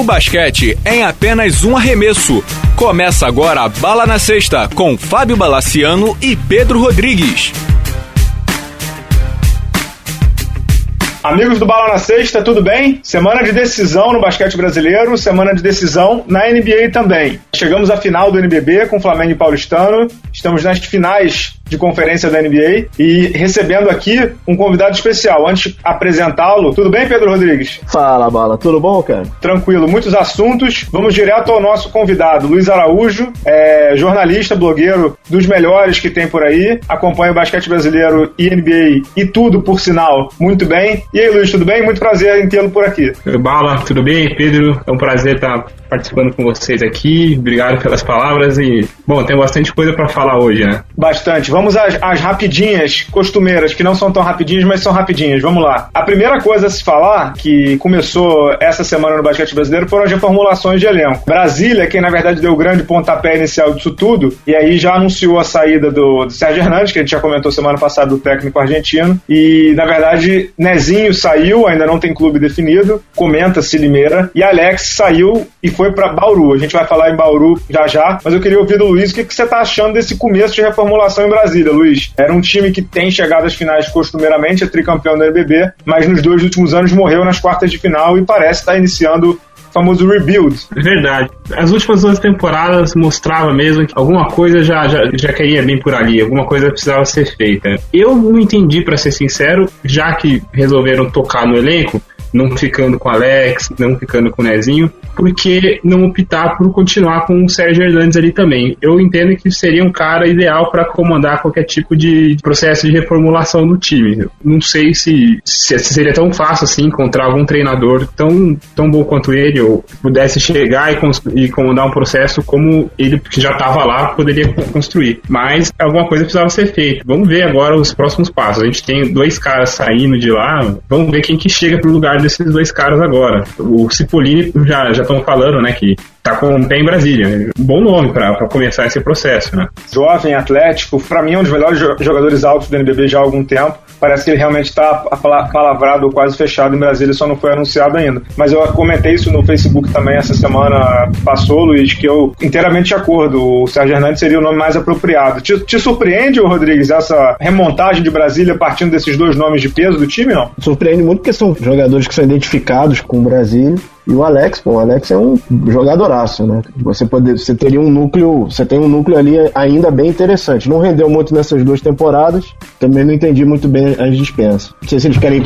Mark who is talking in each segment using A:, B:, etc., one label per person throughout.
A: O basquete em apenas um arremesso. Começa agora a Bala na Sexta com Fábio Balaciano e Pedro Rodrigues.
B: Amigos do Bala na Sexta, tudo bem? Semana de decisão no basquete brasileiro, semana de decisão na NBA também. Chegamos à final do NBB com Flamengo e Paulistano, estamos nas finais de conferência da NBA e recebendo aqui um convidado especial. Antes de apresentá-lo, tudo bem, Pedro Rodrigues?
C: Fala, Bala, tudo bom, cara?
B: Tranquilo, muitos assuntos. Vamos direto ao nosso convidado, Luiz Araújo, é jornalista, blogueiro dos melhores que tem por aí, acompanha o basquete brasileiro e NBA e tudo, por sinal, muito bem. E aí, Luiz, tudo bem? Muito prazer em tê-lo por aqui.
D: Bala, tudo bem? Pedro, é um prazer estar participando com vocês aqui. Obrigado pelas palavras e, bom, tem bastante coisa para falar hoje, né?
B: Bastante. Vamos às, às, rapidinhas, costumeiras, que não são tão rapidinhas, mas são rapidinhas. Vamos lá. A primeira coisa a se falar, que começou essa semana no basquete brasileiro, foram as reformulações de elenco. Brasília, quem na verdade deu o grande pontapé inicial disso tudo, e aí já anunciou a saída do, do Sérgio Hernandes, que a gente já comentou semana passada, do técnico argentino, e na verdade Nezinho saiu, ainda não tem clube definido, comenta-se Limeira, e Alex saiu e foi para Bauru. A gente vai falar em Bauru já já, mas eu queria ouvir do Luiz o que, que você está achando desse começo de reformulação em Brasília, Luiz. Era um time que tem chegado às finais costumeiramente, é tricampeão do NBB, mas nos dois últimos anos morreu nas quartas de final e parece estar tá iniciando famoso rebuild.
D: Verdade. As últimas duas temporadas mostrava mesmo que alguma coisa já, já, já queria bem por ali, alguma coisa precisava ser feita. Eu não entendi, para ser sincero, já que resolveram tocar no elenco, não ficando com Alex, não ficando com o Nezinho, porque não optar por continuar com o Sérgio Hernandes ali também. Eu entendo que seria um cara ideal para comandar qualquer tipo de processo de reformulação no time. Não sei se, se seria tão fácil assim encontrar algum treinador tão, tão bom quanto ele, ou pudesse chegar e, e comandar um processo como ele que já estava lá poderia construir. Mas alguma coisa precisava ser feita. Vamos ver agora os próximos passos. A gente tem dois caras saindo de lá, vamos ver quem que chega pro lugar desses dois caras agora. O Cipollini já já estão falando, né, que tá com o pé em Brasília. Um bom nome para começar esse processo, né?
B: Jovem, atlético, para mim é um dos melhores jogadores altos do NBB já há algum tempo. Parece que ele realmente está palavrado, quase fechado em Brasília, só não foi anunciado ainda. Mas eu comentei isso no Facebook também essa semana passou, Luiz, que eu inteiramente de acordo. O Sérgio Hernandes seria o nome mais apropriado. Te, te surpreende, Rodrigues, essa remontagem de Brasília partindo desses dois nomes de peso do time, não?
C: Surpreende muito porque são jogadores que são identificados com o Brasília e o Alex, pô, o Alex é um jogadoraço, né? Você, pode, você teria um núcleo, você tem um núcleo ali ainda bem interessante. Não rendeu muito nessas duas temporadas, também não entendi muito bem as dispensas. Não sei se eles querem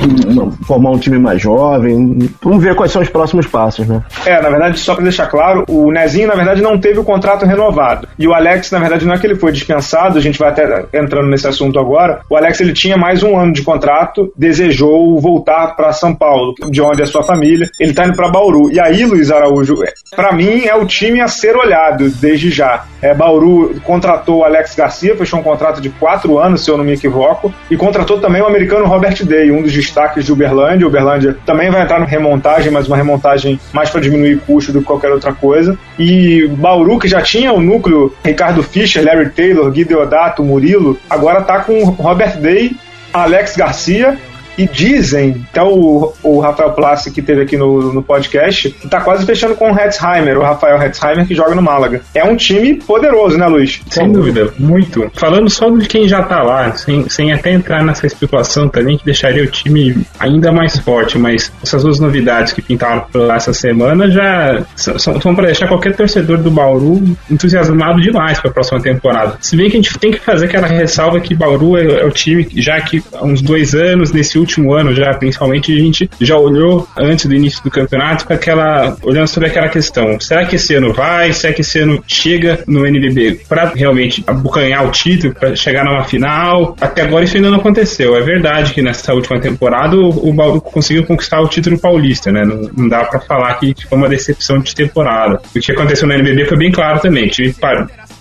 C: formar um time mais jovem. Vamos ver quais são os próximos passos, né?
B: É, na verdade, só para deixar claro, o Nezinho, na verdade, não teve o contrato renovado. E o Alex, na verdade, não é que ele foi dispensado, a gente vai até entrando nesse assunto agora. O Alex, ele tinha mais um ano de contrato, desejou voltar para São Paulo, de onde é sua família. Ele tá indo para Bauru Bauru. E aí, Luiz Araújo, para mim é o time a ser olhado desde já. É, Bauru contratou Alex Garcia, fechou um contrato de quatro anos, se eu não me equivoco, e contratou também o americano Robert Day, um dos destaques de Uberlândia. Uberlândia também vai entrar no remontagem, mas uma remontagem mais para diminuir custo do que qualquer outra coisa. E Bauru, que já tinha o núcleo Ricardo Fischer, Larry Taylor, Gui Deodato, Murilo, agora tá com Robert Day, Alex Garcia e dizem, até o, o Rafael Plassi que teve aqui no, no podcast, que tá quase fechando com o Hetzheimer, o Rafael Hetzheimer, que joga no Málaga. É um time poderoso, né, Luiz?
D: Sem dúvida, muito. Falando só de quem já tá lá, sem, sem até entrar nessa especulação também, que deixaria o time ainda mais forte, mas essas duas novidades que pintaram por lá essa semana já são, são para deixar qualquer torcedor do Bauru entusiasmado demais para a próxima temporada. Se bem que a gente tem que fazer aquela ressalva que Bauru é, é o time, já que há uns dois anos, nesse último ano já, principalmente, a gente já olhou antes do início do campeonato com aquela, olhando sobre aquela questão, será que esse ano vai? Será que esse ano chega no NBB para realmente abocanhar o título, para chegar numa final? Até agora isso ainda não aconteceu. É verdade que nessa última temporada o, Bauru conseguiu conquistar o título paulista, né? Não, não dá para falar que foi uma decepção de temporada. O que aconteceu no NBB foi bem claro também. O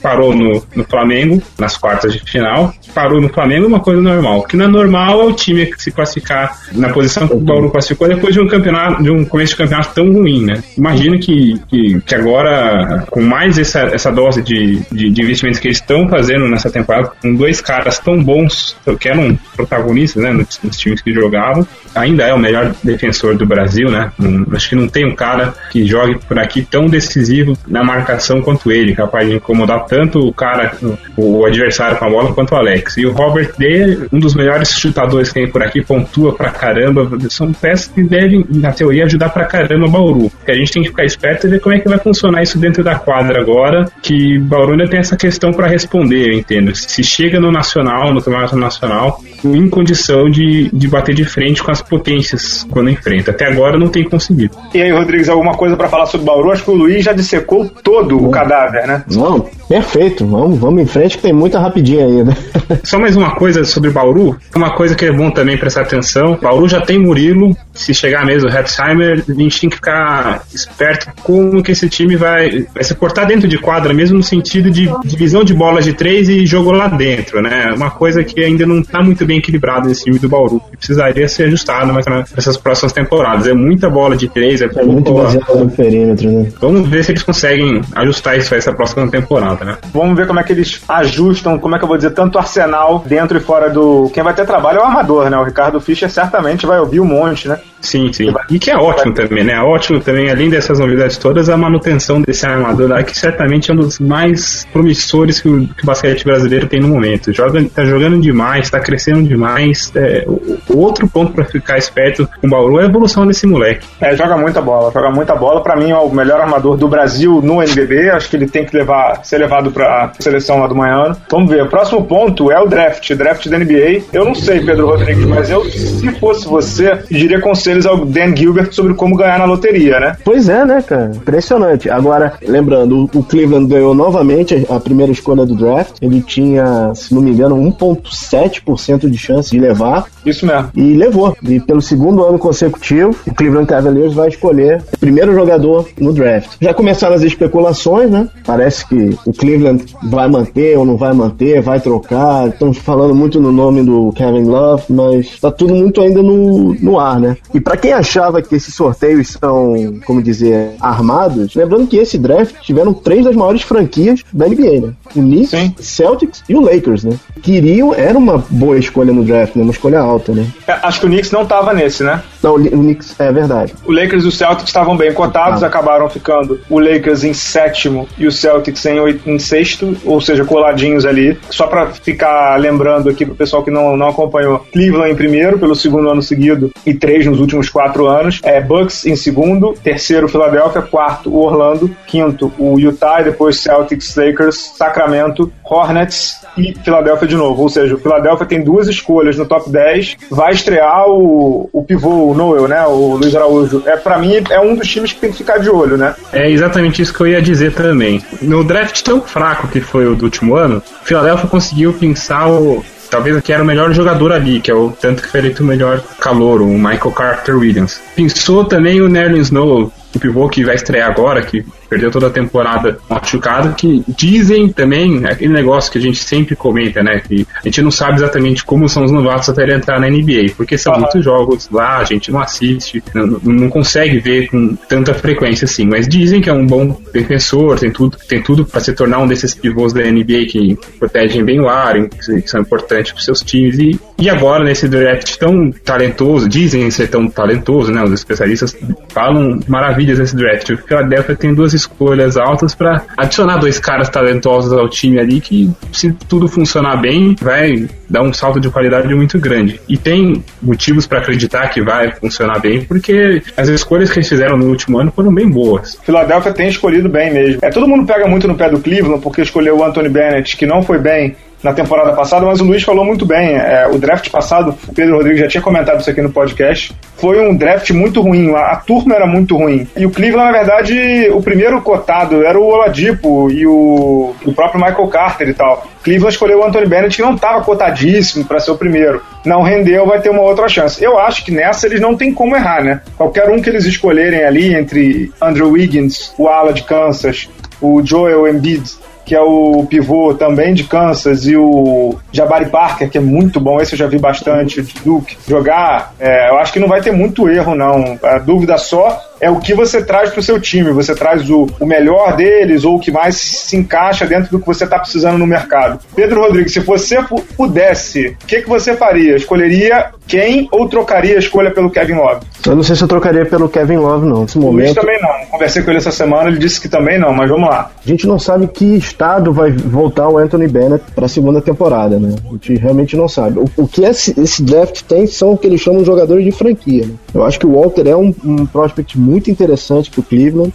D: parou no, no Flamengo, nas quartas de final, parou no Flamengo, uma coisa normal. O que não é normal é o time se classificar na posição que o Bauru classificou depois de um campeonato, de um começo de campeonato tão ruim, né? Imagina que, que, que agora, com mais essa, essa dose de, de, de investimentos que eles estão fazendo nessa temporada, com dois caras tão bons, que eram protagonistas, né, nos, nos times que jogavam, ainda é o melhor defensor do Brasil, né? acho que não tem um cara que jogue por aqui tão decisivo na marcação quanto ele, capaz de incomodar tanto o cara, o, o adversário com a bola, quanto o Alex. E o Robert D, um dos melhores chutadores que tem por aqui, pontua pra caramba. São peças que devem, na teoria, ajudar pra caramba o Bauru. E a gente tem que ficar esperto e ver como é que vai funcionar isso dentro da quadra agora, que Bauru ainda tem essa questão para responder, eu entendo. Se chega no Nacional, no Campeonato Nacional, em condição de, de bater de frente com as potências quando enfrenta. Até agora não tem conseguido.
B: E aí, Rodrigues, alguma coisa para falar sobre Bauru? Acho que o Luiz já dissecou todo o cadáver, né?
C: Não, perfeito. Vamos, vamos em frente que tem muita rapidinha ainda.
D: Só mais uma coisa sobre Bauru. Uma coisa que é bom também prestar atenção. Bauru já tem Murilo. Se chegar mesmo o Hetzheimer, a gente tem que ficar esperto como que esse time vai, vai se portar dentro de quadra, mesmo no sentido de divisão de bolas de três e jogo lá dentro, né? Uma coisa que ainda não está muito bem equilibrado nesse time do Bauru. Que precisaria ser ajustado mais nessas próximas temporadas. É muita bola de três, é,
C: é muito baseado no perímetro, né?
D: Vamos ver se eles conseguem ajustar isso essa próxima temporada, né?
B: Vamos ver como é que eles ajustam, como é que eu vou dizer, tanto o arsenal dentro e fora do. Quem vai ter trabalho é o armador, né? O Ricardo Fischer certamente vai ouvir um monte, né?
D: Sim, sim. E que é ótimo também, né? Ótimo também, além dessas novidades todas, a manutenção desse armador lá, que certamente é um dos mais promissores que o, que o basquete brasileiro tem no momento. Joga, tá jogando demais, tá crescendo demais. É, outro ponto para ficar esperto com o Bauru é a evolução desse moleque.
B: É, joga muita bola, joga muita bola. Para mim é o melhor armador do Brasil no NBB. Acho que ele tem que levar, ser levado para a seleção lá do Manhã. Vamos ver. O próximo ponto é o draft, draft da NBA. Eu não sei, Pedro Rodrigues, mas eu, se fosse você, diria conselho conselhos ao Dan Gilbert sobre como ganhar na loteria, né?
C: Pois é, né, cara? Impressionante. Agora, lembrando, o Cleveland ganhou novamente a primeira escolha do draft. Ele tinha, se não me engano, 1,7% de chance de levar.
B: Isso mesmo.
C: E levou. E pelo segundo ano consecutivo, o Cleveland Cavaliers vai escolher o primeiro jogador no draft. Já começaram as especulações, né? Parece que o Cleveland vai manter ou não vai manter, vai trocar. Estão falando muito no nome do Kevin Love, mas tá tudo muito ainda no, no ar, né? E para quem achava que esses sorteios são, como dizer, armados, lembrando que esse draft tiveram três das maiores franquias da NBA, né? O Knicks, Sim. Celtics e o Lakers, né? Queriam, era uma boa escolha no draft, né? Uma escolha alta, né?
B: É, acho que o Knicks não tava nesse, né?
C: Não, o Knicks, é verdade.
B: O Lakers e o Celtics estavam bem cotados, ah. acabaram ficando o Lakers em sétimo e o Celtics em, em sexto, ou seja, coladinhos ali. Só para ficar lembrando aqui pro pessoal que não, não acompanhou, Cleveland em primeiro, pelo segundo ano seguido, e três nos últimos quatro anos. É, Bucks em segundo, terceiro Philadelphia, quarto o Orlando, quinto o Utah, e depois Celtics, Lakers, Sacramento, Hornets e Philadelphia de novo. Ou seja, o Philadelphia tem duas escolhas no top 10, vai estrear o, o pivô, o Noel, né? O Luiz Araújo. É, para mim, é um dos times que tem que ficar de olho, né?
D: É exatamente isso que eu ia dizer também. No draft tão fraco que foi o do último ano, Philadelphia conseguiu pensar o, talvez que era o melhor jogador ali, que é o tanto que foi eleito o melhor calor, o Michael Carter Williams. Pensou também o Nerlin Snow, o pivô que vai estrear agora, que perdeu toda a temporada machucado, que dizem também aquele negócio que a gente sempre comenta, né? Que a gente não sabe exatamente como são os novatos até ele entrar na NBA, porque são uhum. muitos jogos lá, a gente não assiste, não, não consegue ver com tanta frequência assim, mas dizem que é um bom defensor, tem tudo, tem tudo para se tornar um desses pivôs da NBA que protegem bem o ar, que são importantes para seus times. E, e agora, nesse draft tão talentoso, dizem ser tão talentoso, né? Os especialistas falam maravilhas desse draft. O Philadelphia tem duas escolhas altas para adicionar dois caras talentosos ao time ali que, se tudo funcionar bem, vai dar um salto de qualidade muito grande. E tem motivos para acreditar que vai funcionar bem, porque as escolhas que eles fizeram no último ano foram bem boas.
B: Philadelphia tem escolhido bem mesmo. É, todo mundo pega muito no pé do Cleveland porque escolheu o Anthony Bennett, que não foi bem na temporada passada, mas o Luiz falou muito bem. É, o draft passado, o Pedro Rodrigues já tinha comentado isso aqui no podcast, foi um draft muito ruim. A, a turma era muito ruim. E o Cleveland, na verdade, o primeiro cotado era o Oladipo e o, o próprio Michael Carter e tal. Cleveland escolheu o Anthony Bennett, que não estava cotadíssimo para ser o primeiro. Não rendeu, vai ter uma outra chance. Eu acho que nessa eles não tem como errar, né? Qualquer um que eles escolherem ali entre Andrew Wiggins, o ala de Kansas, o Joel Embiid que é o pivô também de Kansas, e o Jabari Parker, que é muito bom, esse eu já vi bastante, de Duke, jogar, é, eu acho que não vai ter muito erro, não. A dúvida só é o que você traz para o seu time. Você traz o, o melhor deles ou o que mais se encaixa dentro do que você está precisando no mercado. Pedro Rodrigues, se você pudesse, o que, que você faria? Escolheria quem ou trocaria a escolha pelo Kevin Love?
C: Eu não sei se eu trocaria pelo Kevin Love, não. Nesse momento. Luiz
B: também não. Conversei com ele essa semana, ele disse que também não, mas vamos lá.
C: A gente não sabe que estado vai voltar o Anthony Bennett para a segunda temporada, né? A gente realmente não sabe. O, o que esse, esse, draft tem são o que eles chamam de jogadores de franquia. Né? Eu acho que o Walter é um, um prospect muito interessante para o Cleveland.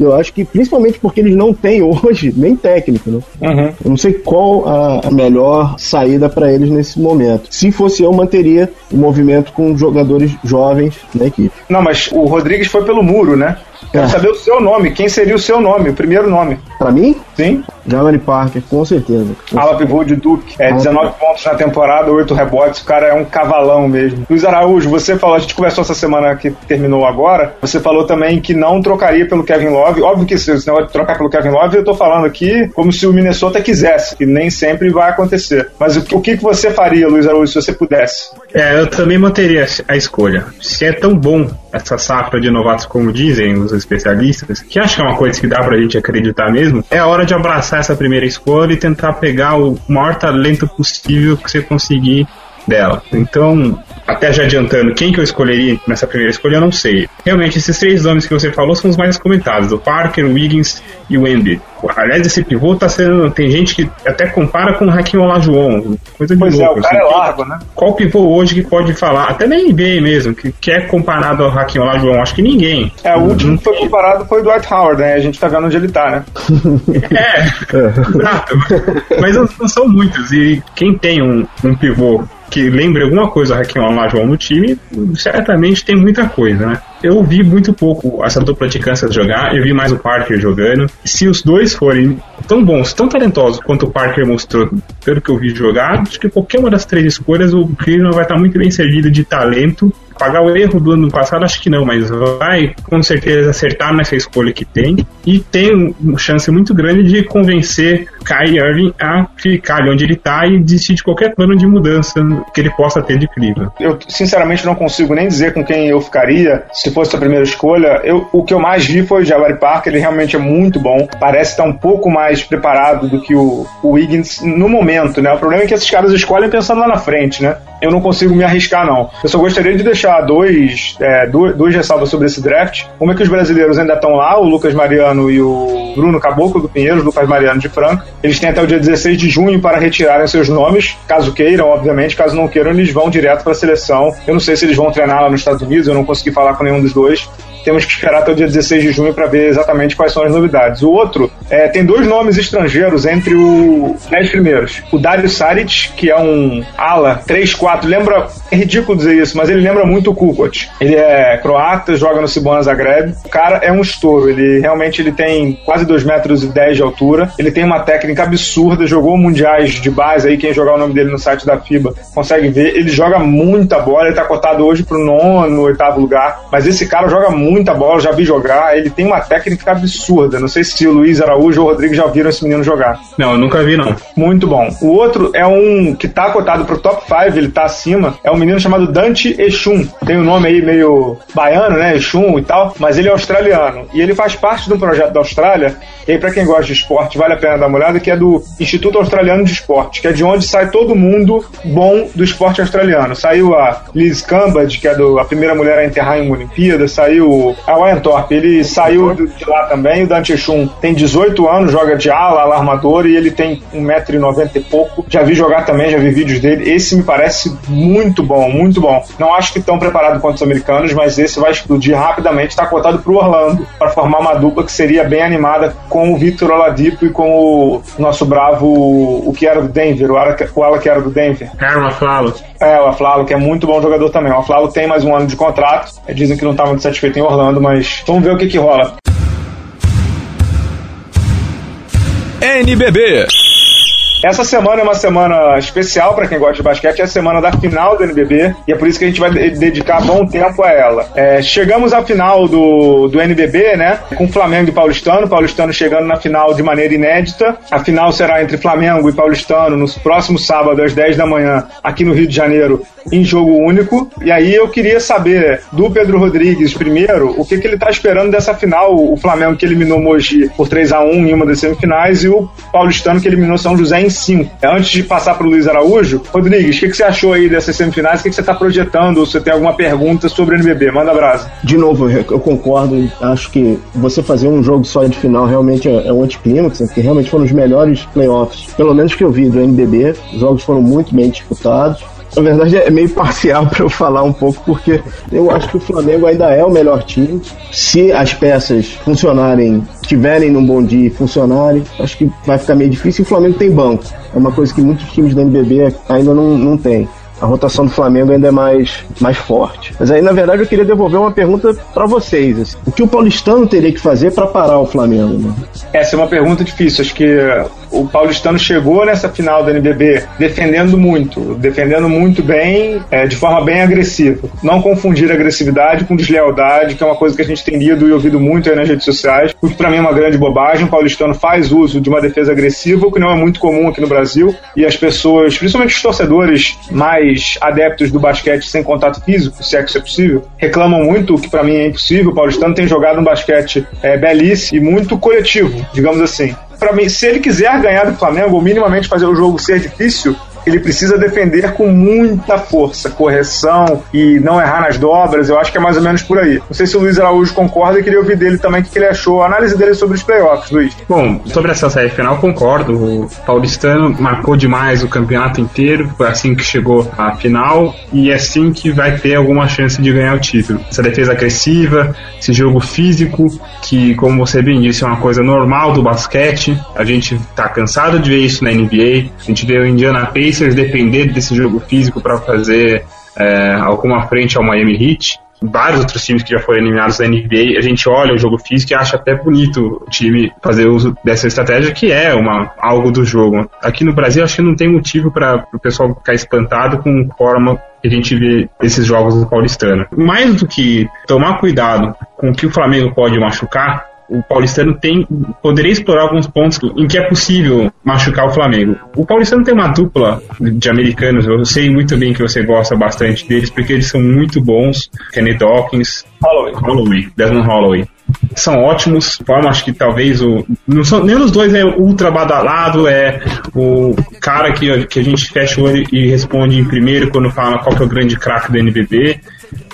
C: Eu acho que principalmente porque eles não têm hoje nem técnico, né? Uhum. Eu não sei qual a, melhor saída para eles nesse momento. Se fosse eu, manteria o movimento com jogadores jovens na equipe.
B: Não, mas o Rodrigues foi pelo muro, né? Quero é. saber o seu nome. Quem seria o seu nome, o primeiro nome?
C: Para mim?
B: Sim.
C: Jamari Parker, com certeza.
B: Ala pivô de Duke. É, 19 pontos na temporada, 8 rebotes. O cara é um cavalão mesmo. Luiz Araújo, você falou, a gente conversou essa semana que terminou agora. Você falou também que não trocaria pelo Kevin Love. Óbvio que se não de trocar pelo Kevin Love, eu tô falando aqui como se o Minnesota quisesse, que nem sempre vai acontecer. Mas o, o que, que você faria, Luiz Araújo, se você pudesse?
D: É, eu também manteria a escolha. Se é tão bom essa safra de novatos como dizem os especialistas, que acho que é uma coisa que dá pra gente acreditar mesmo, é a hora de abraçar essa primeira escolha e tentar pegar o maior talento possível que você conseguir dela. Então, até já adiantando, quem que eu escolheria nessa primeira escolha, eu não sei. Realmente, esses três nomes que você falou são os mais comentados: o Parker, o Wiggins e o Embiid. Aliás, esse pivô tá sendo. Tem gente que até compara com o Hakim Olajuwon. Coisa de
B: pois
D: louco.
B: É, o cara assim. é largo, né?
D: Qual pivô hoje que pode falar, até na NBA mesmo, que, que é comparado ao Hakim Olajuwon? Acho que ninguém.
B: É, o último que foi comparado foi o Dwight Howard, né? A gente tá vendo onde ele tá, né?
D: é, exato. Mas não, não, são muitos. E quem tem um, um pivô que lembre alguma coisa Raquel Olajuwon no time, certamente tem muita coisa, né? Eu vi muito pouco essa dupla de Kansas jogar, eu vi mais o Parker jogando. Se os dois forem tão bons, tão talentosos quanto o Parker mostrou, pelo que eu vi jogar, acho que qualquer uma das três escolhas o Cleveland vai estar muito bem servido de talento pagar o erro do ano passado, acho que não, mas vai com certeza acertar nessa escolha que tem e tem uma chance muito grande de convencer Kyrie Irving a ficar onde ele está e desistir de qualquer plano de mudança que ele possa ter de Cleveland.
B: Eu sinceramente não consigo nem dizer com quem eu ficaria se fosse a primeira escolha. Eu, o que eu mais vi foi o Jabari Parker, ele realmente é muito bom, parece estar um pouco mais preparado do que o, o Wiggins no momento, né? O problema é que esses caras escolhem pensando lá na frente, né? Eu não consigo me arriscar, não. Eu só gostaria de deixar dois, é, duas, duas ressalvas sobre esse draft. Uma é que os brasileiros ainda estão lá, o Lucas Mariano e o Bruno Caboclo do Pinheiros, Lucas Mariano de Franca. Eles têm até o dia 16 de junho para retirarem seus nomes, caso queiram, obviamente. Caso não queiram, eles vão direto para a seleção. Eu não sei se eles vão treinar lá nos Estados Unidos, eu não consegui falar com nenhum dos dois temos que esperar até o dia 16 de junho para ver exatamente quais são as novidades. O outro é, tem dois nomes estrangeiros entre os 10 primeiros. O Dario Saric, que é um ala 3-4, lembra, é ridículo dizer isso, mas ele lembra muito o Kukoc. Ele é croata, joga no Cibona Zagreb. O cara é um estouro, ele realmente ele tem quase 2 metros e 10 de altura. Ele tem uma técnica absurda, jogou mundiais de base aí, quem jogar o nome dele no site da FIBA consegue ver. Ele joga muita bola, ele tá cotado hoje pro nono, oitavo lugar, mas esse cara joga muito muita bola, já vi jogar. Ele tem uma técnica absurda. Não sei se o Luiz Araújo ou o Rodrigo já viram esse menino jogar.
D: Não, eu nunca vi, não.
B: Muito bom. O outro é um que tá cotado pro top 5, ele tá acima. É um menino chamado Dante Exum. Tem um nome aí meio baiano, né? Exum e tal, mas ele é australiano. E ele faz parte de um projeto da Austrália. E aí, pra quem gosta de esporte, vale a pena dar uma olhada, que é do Instituto Australiano de Esporte, que é de onde sai todo mundo bom do esporte australiano. Saiu a Liz Cambridge, que é do, a primeira mulher a enterrar em uma Olimpíada, saiu o Thorpe, ele saiu de lá também. O Dante Chum tem 18 anos, joga de ala, alarmador e ele tem 1,90m e pouco. Já vi jogar também, já vi vídeos dele. Esse me parece muito bom, muito bom. Não acho que tão preparado quanto os americanos, mas esse vai explodir rapidamente. Está cotado para o Orlando para formar uma dupla que seria bem animada com o Victor Oladipo e com o nosso bravo, o que era do Denver, o ala, o ala que era do Denver.
D: É, o Aflalo.
B: É, o Aflalo, que é muito bom jogador também. O Aflalo tem mais um ano de contrato. Dizem que não está muito satisfeito em Orlando, mas vamos ver o que, que rola.
A: NBB
B: Essa semana é uma semana especial para quem gosta de basquete, é a semana da final do NBB e é por isso que a gente vai dedicar bom tempo a ela. É, chegamos à final do, do NBB, né? Com Flamengo e Paulistano, Paulistano chegando na final de maneira inédita. A final será entre Flamengo e Paulistano no próximo sábado às 10 da manhã aqui no Rio de Janeiro em jogo único. E aí eu queria saber do Pedro Rodrigues primeiro o que, que ele está esperando dessa final. O Flamengo que eliminou Mogi por 3 a 1 em uma das semifinais e o Paulistano que eliminou São José em 5. Antes de passar para o Luiz Araújo, Rodrigues, o que, que você achou aí dessas semifinais? O que, que você está projetando? Ou você tem alguma pergunta sobre o NBB? Manda abraço.
C: De novo, eu concordo. Acho que você fazer um jogo só de final realmente é, é um anticlímax, né? porque realmente foram os melhores playoffs, pelo menos que eu vi do NBB. Os jogos foram muito bem disputados. Na verdade, é meio parcial para eu falar um pouco, porque eu acho que o Flamengo ainda é o melhor time. Se as peças funcionarem, tiverem num bom dia e funcionarem, acho que vai ficar meio difícil. E o Flamengo tem banco. É uma coisa que muitos times da NBB ainda não, não têm a rotação do Flamengo ainda é mais, mais forte. Mas aí, na verdade, eu queria devolver uma pergunta para vocês. Assim. O que o paulistano teria que fazer para parar o Flamengo? Né?
B: Essa é uma pergunta difícil. Acho que o paulistano chegou nessa final do NBB defendendo muito, defendendo muito bem, é, de forma bem agressiva. Não confundir agressividade com deslealdade, que é uma coisa que a gente tem lido e ouvido muito aí nas redes sociais, o que para mim é uma grande bobagem. O paulistano faz uso de uma defesa agressiva, o que não é muito comum aqui no Brasil, e as pessoas, principalmente os torcedores mais adeptos do basquete sem contato físico, se é que isso é possível, reclamam muito, o que para mim é impossível. O paulistano tem jogado um basquete é, belíssimo e muito coletivo, digamos assim para mim, se ele quiser ganhar do Flamengo, ou minimamente fazer o jogo ser difícil, ele precisa defender com muita força, correção e não errar nas dobras. Eu acho que é mais ou menos por aí. Não sei se o Luiz Araújo concorda e queria ouvir dele também o que ele achou, a análise dele sobre os playoffs, Luiz.
D: Bom, sobre essa série final, concordo. O paulistano marcou demais o campeonato inteiro, foi assim que chegou à final e é assim que vai ter alguma chance de ganhar o título. Essa defesa agressiva, esse jogo físico, que, como você bem disse, é uma coisa normal do basquete. A gente tá cansado de ver isso na NBA. A gente vê o Indiana Pacers Pacers depender desse jogo físico para fazer é, alguma frente ao Miami Heat, vários outros times que já foram eliminados da NBA, a gente olha o jogo físico e acha até bonito o time fazer uso dessa estratégia, que é uma, algo do jogo. Aqui no Brasil, acho que não tem motivo para o pessoal ficar espantado com forma que a gente vê esses jogos do Paulistano. Mais do que tomar cuidado com o que o Flamengo pode machucar, o paulistano tem poderia explorar alguns pontos em que é possível machucar o Flamengo. O paulistano tem uma dupla de americanos, eu sei muito bem que você gosta bastante deles, porque eles são muito bons. Kenny Dawkins, Holloway, Holloway Desmond Holloway são ótimos. Forma, acho que talvez o. Não são, nenhum dos dois é ultra badalado, é o cara que, que a gente fecha o olho e responde em primeiro quando fala qual que é o grande craque do NBB.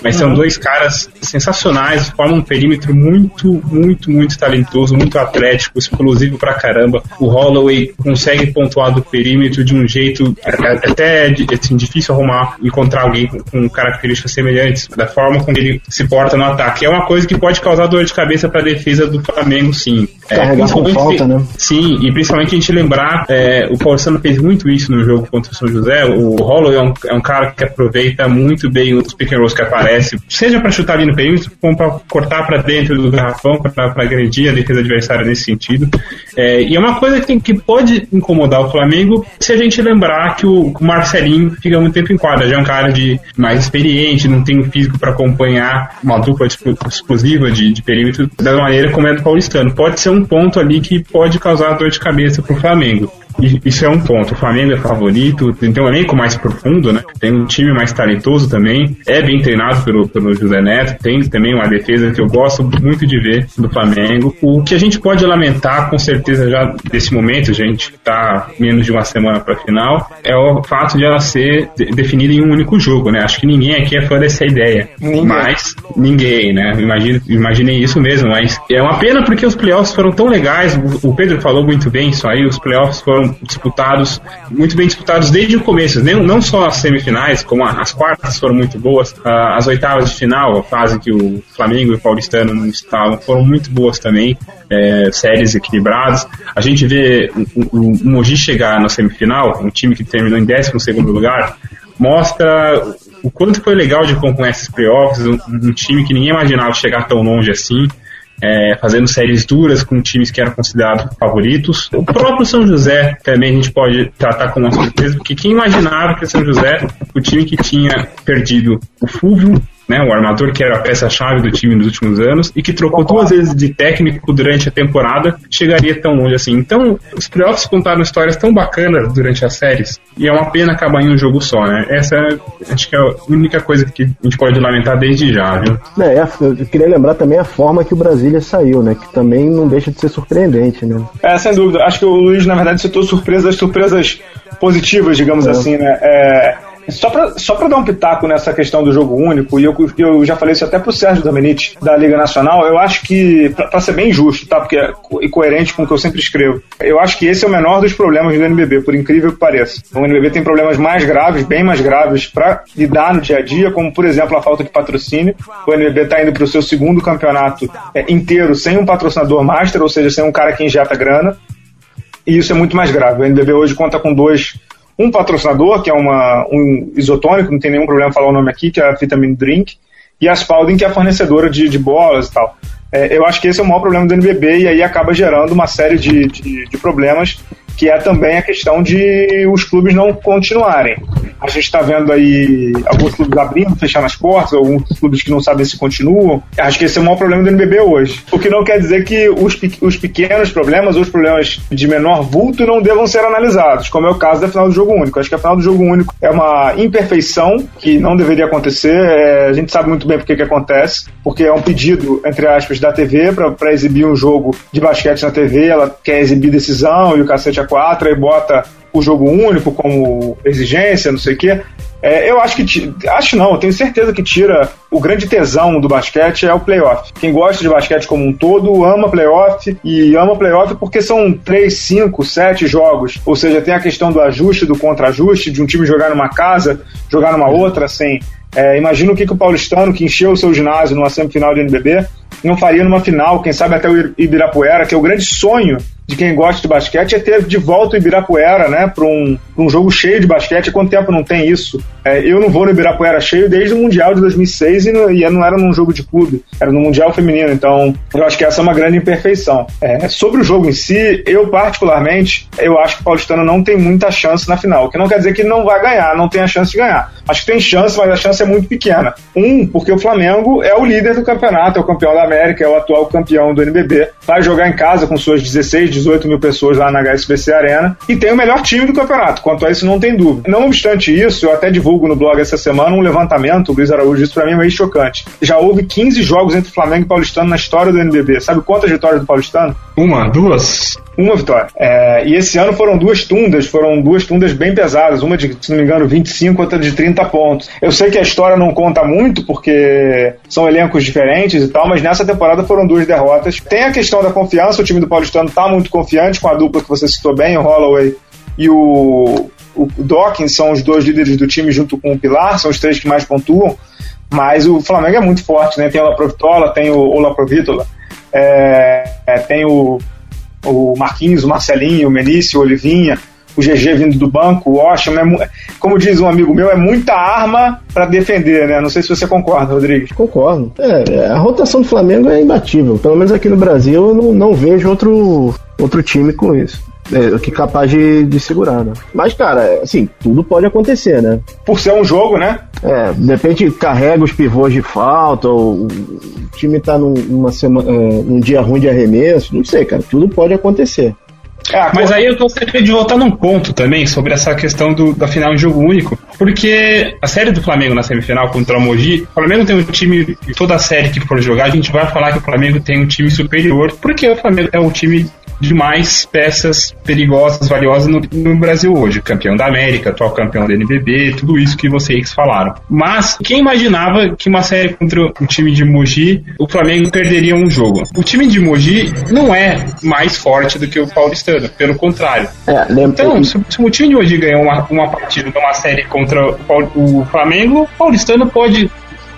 D: Mas são dois caras sensacionais, formam um perímetro muito, muito, muito talentoso, muito atlético, explosivo pra caramba. O Holloway consegue pontuar do perímetro de um jeito até assim, difícil arrumar, encontrar alguém com características semelhantes, da forma como ele se porta no ataque. É uma coisa que pode causar dor de cabeça pra defesa do Flamengo, sim.
C: É, Carregar com falta, né?
D: Sim, e principalmente a gente lembrar, é, o Paulistano fez muito isso no jogo contra o São José. O Holloway é um, é um cara que aproveita muito bem os pick and rolls que aparece, seja para chutar ali no perímetro, como para cortar para dentro do garrafão, para agredir a defesa adversária nesse sentido. É, e é uma coisa que, que pode incomodar o Flamengo se a gente lembrar que o, Marcelinho fica muito tempo em quadra, já é um cara de mais experiente, não tem o físico para acompanhar uma dupla explosiva de, de perímetro da maneira como é do paulistano. Pode ser um ponto ali que pode causar dor de cabeça para o Flamengo. Isso é um ponto. O Flamengo é favorito, tem um elenco mais profundo, né? Tem um time mais talentoso também. É bem treinado pelo, pelo José Neto. Tem também uma defesa que eu gosto muito de ver do Flamengo. O que a gente pode lamentar, com certeza, já desse momento, a gente tá menos de uma semana para final, é o fato de ela ser definida em um único jogo, né? Acho que ninguém aqui é fã dessa ideia. Ninguém. Mas ninguém, né? Imagine, imaginei isso mesmo, mas é uma pena porque os playoffs foram tão legais. O Pedro falou muito bem isso aí. Os playoffs foram disputados, muito bem disputados desde o começo, nem, não só as semifinais, como as quartas foram muito boas, as oitavas de final, a fase que o Flamengo e o Paulistano não estavam, foram muito boas também, é, séries equilibradas. A gente vê o, o, o Mogi chegar na semifinal, um time que terminou em 12 segundo lugar, mostra o quanto foi legal de acompanhar esses playoffs, um, um time que ninguém imaginava chegar tão longe assim. É, fazendo séries duras com times que eram considerados favoritos. O próprio São José também a gente pode tratar como uma surpresa, porque quem imaginava que o São José, o time que tinha perdido o Fúvio, né, o armador que era a peça-chave do time nos últimos anos e que trocou duas vezes de técnico durante a temporada, chegaria tão longe assim. Então, os playoffs contaram histórias tão bacanas durante as séries e é uma pena acabar em um jogo só, né? Essa acho que é a única coisa que a gente pode lamentar desde já, viu?
C: É, eu queria lembrar também a forma que o Brasília saiu, né? Que também não deixa de ser surpreendente, né?
B: É, sem dúvida. Acho que o Luiz, na verdade, citou surpresas, surpresas positivas, digamos é. assim, né? É só pra, só pra dar um pitaco nessa questão do jogo único, e eu, eu já falei isso até pro Sérgio Domenici, da Liga Nacional, eu acho que, pra, pra, ser bem justo, tá? Porque é coerente com o que eu sempre escrevo, eu acho que esse é o menor dos problemas do NBB, por incrível que pareça. O NBB tem problemas mais graves, bem mais graves, para lidar no dia a dia, como, por exemplo, a falta de patrocínio. O NBB tá indo pro seu segundo campeonato é, inteiro sem um patrocinador master, ou seja, sem um cara que injeta grana. E isso é muito mais grave. O NBB hoje conta com dois um patrocinador, que é uma, um isotônico, não tem nenhum problema falar o nome aqui, que é a Vitamin Drink, e a Spalding, que é a fornecedora de, de bolas e tal. É, eu acho que esse é o maior problema do NBB e aí acaba gerando uma série de, de, de problemas que é também a questão de os clubes não continuarem. A gente está vendo aí alguns clubes abrindo, fechando as portas, alguns clubes que não sabem se continuam. Acho que esse é o maior problema do NBB hoje. O que não quer dizer que os, os pequenos problemas ou os problemas de menor vulto não devam ser analisados, como é o caso da final do jogo único. Acho que a final do jogo único é uma imperfeição que não deveria acontecer. É, a gente sabe muito bem por que, acontece, porque é um pedido, entre aspas, da TV para exibir um jogo de basquete na TV, ela quer exibir decisão e o cacete a 4 e bota o jogo único como exigência, não sei o quê. É, eu acho que. Acho não, eu tenho certeza que tira o grande tesão do basquete é o playoff. Quem gosta de basquete como um todo ama playoff e ama playoff porque são 3, 5, 7 jogos. Ou seja, tem a questão do ajuste, do contra-ajuste, de um time jogar numa casa, jogar numa outra, sem. É, imagina o que, que o paulistano, que encheu o seu ginásio numa semifinal de NBB, não faria numa final, quem sabe até o Ibirapuera, que é o grande sonho de quem gosta de basquete é ter de volta o Ibirapuera, né, para um, um jogo cheio de basquete. Quanto tempo não tem isso? É, eu não vou no Ibirapuera cheio desde o Mundial de 2006 e, e não era num jogo de clube, era no Mundial Feminino. Então, eu acho que essa é uma grande imperfeição. É, sobre o jogo em si, eu particularmente, eu acho que o Paulistano não tem muita chance na final, o que não quer dizer que não vai ganhar, não tem a chance de ganhar. Acho que tem chance, mas a chance é muito pequena. Um, porque o Flamengo é o líder do campeonato, é o campeão da América, é o atual campeão do NBB, vai jogar em casa com suas 16, 18 mil pessoas lá na HSBC Arena e tem o melhor time do campeonato. Quanto a isso, não tem dúvida. Não obstante isso, eu até divulgo no blog essa semana um levantamento, o Luiz Araújo, isso pra mim é meio chocante. Já houve 15 jogos entre Flamengo e Paulistano na história do NBB. Sabe quantas vitórias do Paulistano?
D: Uma, duas?
B: Uma vitória. É, e esse ano foram duas tundas, foram duas tundas bem pesadas, uma de, se não me engano, 25, outra de 30 pontos. Eu sei que a história não conta muito, porque são elencos diferentes e tal, mas nessa temporada foram duas derrotas. Tem a questão da confiança, o time do Paulistano está muito confiante com a dupla que você citou bem, o Holloway e o, o Dawkins, são os dois líderes do time junto com o Pilar, são os três que mais pontuam. Mas o Flamengo é muito forte, né? Tem o Laprovitola, tem o Olaprovitola, é, é, tem o o Marquinhos, o Marcelinho, o Menício, o Olivinha, o GG vindo do banco, o Osham, é, como diz um amigo meu, é muita arma para defender, né? Não sei se você concorda, Rodrigues.
C: Concordo. É, a rotação do Flamengo é imbatível. Pelo menos aqui no Brasil eu não, não vejo outro, outro time com isso é, que capaz de, de segurar, né? Mas, cara, assim, tudo pode acontecer, né?
B: Por ser um jogo, né?
C: É, de repente carrega os pivôs de falta, ou o time tá num, semana, é, num dia ruim de arremesso, não sei, cara, tudo pode acontecer.
D: É, Mas aí eu gostaria de voltar num ponto também sobre essa questão do, da final em jogo único, porque a série do Flamengo na semifinal contra o Mogi, o Flamengo tem um time, toda a série que for jogar, a gente vai falar que o Flamengo tem um time superior, porque o Flamengo é um time de mais peças perigosas, valiosas no, no, Brasil hoje. Campeão da América, atual campeão da NBB, tudo isso que vocês falaram. Mas quem imaginava que uma série contra o time de Mogi, o Flamengo perderia um jogo? O time de Mogi não é mais forte do que o paulistano, pelo contrário. É, então, se, se, o time de Mogi ganhou uma, uma partida numa série contra o, o Flamengo, o paulistano pode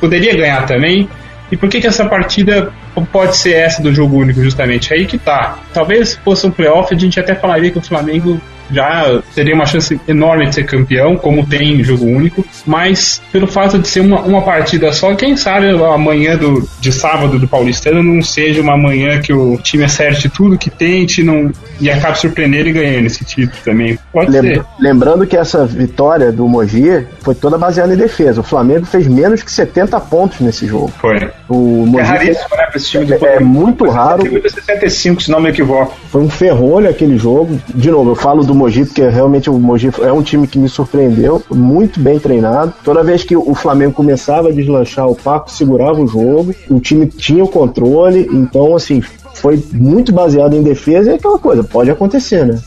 D: poderia ganhar também. E por que, que essa partida pode ser essa do jogo único, justamente? Aí que tá. Talvez fosse um playoff, a gente até falaria que o Flamengo já teria uma chance enorme de ser campeão, como tem em jogo único, mas pelo fato de ser uma, uma partida só, quem sabe amanhã do, de sábado do Paulistano não seja uma manhã que o time acerte tudo que tente não, e acabe surpreendendo e ganhando esse título também. Pode
C: Lembra-
D: ser.
C: Lembrando que essa vitória do Mogi foi toda baseada em defesa. O Flamengo fez menos que 70 pontos nesse jogo.
D: Foi.
C: O
B: É
C: Mogi fez-
B: raríssimo, né, pra esse time do
C: É- é muito raro.
B: 68 a 65, se não me equivoco.
C: foi um ferrolho aquele jogo. De novo, eu falo do Mogi porque realmente o Mogi é um time que me surpreendeu, muito bem treinado. Toda vez que o Flamengo começava a deslanchar, o Paco segurava o jogo, o time tinha o controle, então assim, foi muito baseado em defesa e é aquela coisa, pode acontecer, né?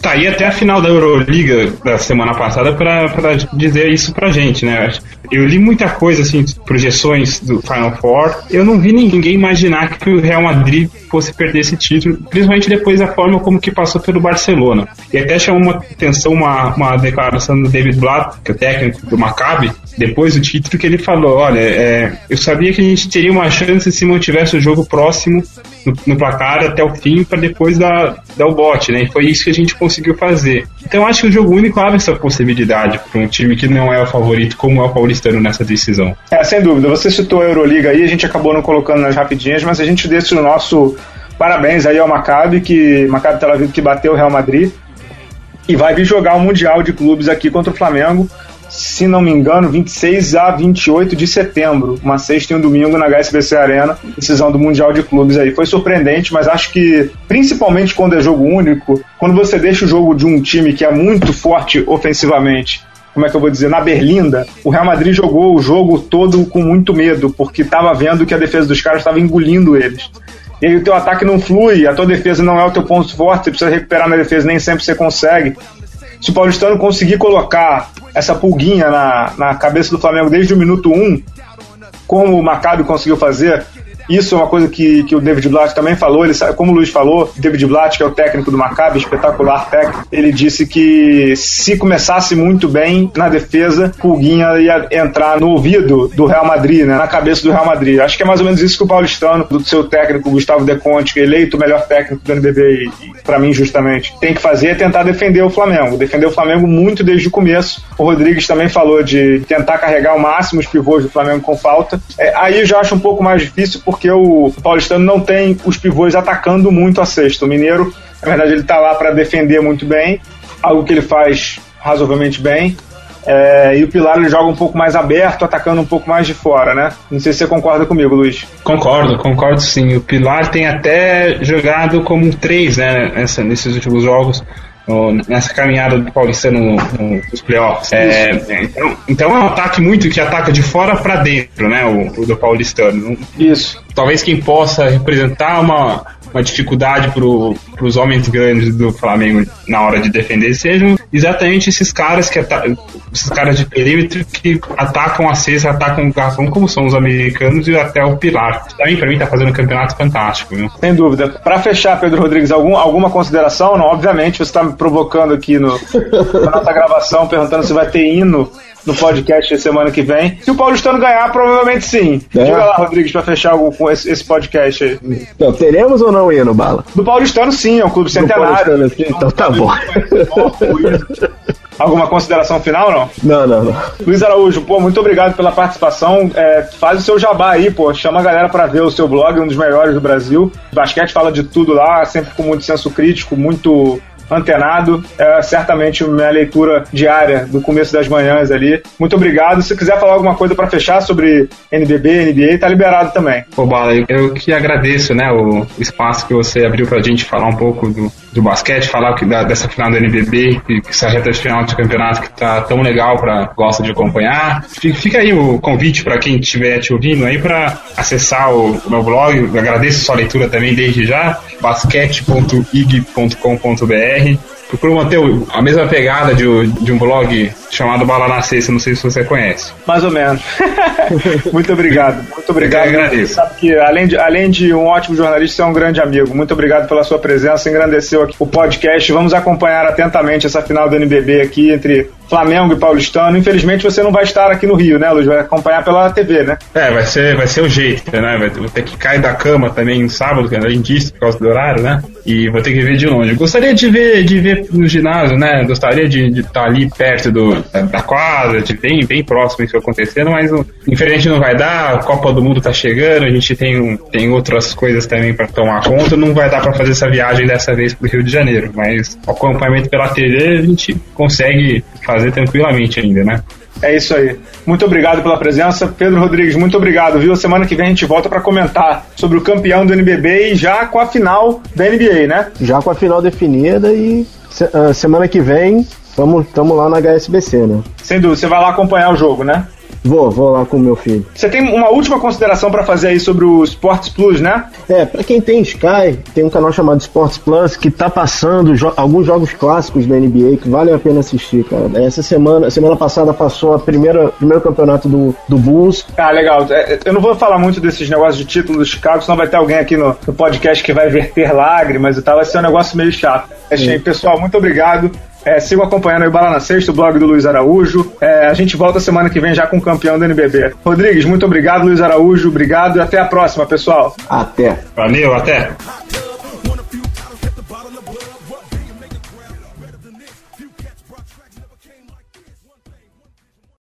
D: Tá aí até a final da Euroliga da semana passada pra dizer isso pra gente, né? Eu li muita coisa, assim, projeções do Final Four. Eu não vi ninguém imaginar que o Real Madrid fosse perder esse título, principalmente depois da forma como que passou pelo Barcelona. E até chamou uma atenção uma, uma declaração do David Blatt, que é o técnico do Maccabi, depois do título, que ele falou: Olha, é, eu sabia que a gente teria uma chance se mantivesse o jogo próximo no, no placar até o fim, para depois dar, dar o bote, né? E foi isso que a gente conseguiu fazer. Então acho que o jogo único abre essa possibilidade para um time que não é o favorito, como é o paulistano nessa decisão.
B: É, sem dúvida. Você citou a Euroliga aí, a gente acabou não colocando nas rapidinhas, mas a gente deixa o nosso parabéns aí ao Maccabi, que Maccabi Tel Aviv que bateu o Real Madrid e vai vir jogar o Mundial de Clubes aqui contra o Flamengo, se não me engano, 26 a 28 de setembro, uma sexta e um domingo na HSBC Arena, decisão do Mundial de Clubes aí. Foi surpreendente, mas acho que, principalmente quando é jogo único, quando você deixa o jogo de um time que é muito forte ofensivamente como é que eu vou dizer, na Berlinda, o Real Madrid jogou o jogo todo com muito medo, porque estava vendo que a defesa dos caras estava engolindo eles. E aí o teu ataque não flui, a tua defesa não é o teu ponto forte, você precisa recuperar na defesa, nem sempre você consegue. Se o Paulistano conseguir colocar essa pulguinha na, na cabeça do Flamengo desde o minuto 1, como o Maccabi conseguiu fazer, isso é uma coisa que, que o David Blatt também falou, ele como o Luiz falou, David Blatt, que é o técnico do Maccabi, espetacular técnico, ele disse que se começasse muito bem na defesa, Pulguinha ia entrar no ouvido do Real Madrid, né, na cabeça do Real Madrid. Acho que é mais ou menos isso que o Paulistano, do seu técnico Gustavo De Conte, que é eleito o melhor técnico do NBB para mim justamente, tem que fazer é tentar defender o Flamengo, defender o Flamengo muito desde o começo. O Rodrigues também falou de tentar carregar ao máximo os pivôs do Flamengo com falta. É, aí eu já acho um pouco mais difícil porque o Paulistano não tem os pivôs atacando muito a sexta. O Mineiro, na verdade, ele tá lá para defender muito bem, algo que ele faz razoavelmente bem. É, e o Pilar ele joga um pouco mais aberto, atacando um pouco mais de fora, né? Não sei se você concorda comigo, Luiz.
D: Concordo, concordo sim. O Pilar tem até jogado como um 3, né, nesses últimos jogos. No- Nessa caminhada do Paulistano no- no- nos playoffs. É, então, então é um ataque muito que ataca de fora para dentro, né? O, o do Paulistano.
B: Isso.
D: talvez quem possa representar uma, uma dificuldade para os homens grandes do Flamengo na hora de defender sejam exatamente esses caras que esses caras de perímetro que atacam a cesta, atacam o garrafão, como são os americanos e até o Pilar. Também para mim tá fazendo um campeonato fantástico, viu?
B: Sem dúvida. Para fechar, Pedro Rodrigues, algum, alguma consideração? Não, obviamente, você está me provocando aqui no, na nossa gravação, perguntando se vai ter hino no podcast semana que vem. Se o Paulistano ganhar, provavelmente sim.
C: É.
B: Diga lá, Rodrigues, para fechar algum, com esse, esse podcast aí.
C: Então, teremos ou não hino, Bala?
B: Do Paulistano, sim, é um clube
C: Do
B: centenário.
C: Paulistano, assim? Então tá bom.
B: Alguma consideração final, não?
C: Não, não, não.
B: Luiz Araújo, pô, muito obrigado pela participação. É, faz o seu jabá aí, pô. Chama a galera pra ver o seu blog, um dos melhores do Brasil. Basquete fala de tudo lá, sempre com muito senso crítico, muito antenado. É certamente minha leitura diária do começo das manhãs ali. Muito obrigado. Se quiser falar alguma coisa pra fechar sobre NBB, NBA, tá liberado também.
D: Ô, Bala, eu- que agradeço, né, o espaço que você abriu pra gente falar um pouco do, do basquete, falar que da- dessa final do NBB, que, que essa reta final de campeonato que tá tão legal pra gosta de acompanhar. Fica, fica aí o convite pra quem estiver te ouvindo aí pra acessar o, o meu blog. Eu agradeço sua leitura também desde já, basquete.ig.com.br. Procuro manter a mesma pegada de, de um blog chamado Bala na Sexta, não sei se você conhece.
B: Mais ou menos. muito obrigado. Muito obrigado.
D: Eu agradeço.
B: Sabe que além de, além de um ótimo jornalista, você é um grande amigo. Muito obrigado pela sua presença, engrandeceu aqui o podcast. Vamos acompanhar atentamente essa final do NBB aqui entre Flamengo e Paulistano. Infelizmente você não vai estar aqui no Rio, né, Luiz? Vai acompanhar pela TV, né?
D: É, vai ser, vai ser o jeito, né? Vai ter que cair da cama também no sábado, que além disso, por causa do horário, né? E vou ter que ver de longe. Gostaria de ver, de ver no ginásio, né? Gostaria de estar ali perto do, da quadra, de bem, bem próximo isso acontecendo, mas infelizmente não vai dar. A Copa do Mundo tá chegando, a gente tem, tem outras coisas também para tomar conta. Não vai dar para fazer essa viagem dessa vez pro Rio de Janeiro, mas o acompanhamento pela TV a gente consegue fazer tranquilamente ainda, né?
B: É isso aí. Muito obrigado pela presença. Pedro Rodrigues, muito obrigado, viu? Semana que vem a gente volta para comentar sobre o campeão do NBB e já com a final da NBA, né?
C: Já com a final definida e uh, semana que vem estamos lá na HSBC, né?
B: Sem dúvida. Você vai lá acompanhar o jogo, né?
C: Vou, vou lá com o meu filho.
B: Você tem uma última consideração para fazer aí sobre o Sports Plus, né?
C: É, para quem tem Sky, tem um canal chamado Sports Plus que tá passando jo alguns jogos clássicos da NBA que valem a pena assistir, cara. Essa semana, semana passada passou a primeira primeiro campeonato do, do Bulls.
B: Ah, legal. É, eu não vou falar muito desses negócios de título do Chicago, senão vai ter alguém aqui no, no podcast que vai verter lágrimas e tal. Vai ser um negócio meio chato. Achei, pessoal, muito obrigado. É, sigo acompanhando o Bala na Sexta, o blog do Luiz Araújo. É, a gente volta semana que vem já com o campeão do NBB. Rodrigues, muito obrigado, Luiz Araújo. Obrigado e até a próxima, pessoal.
C: Até.
D: Valeu, até.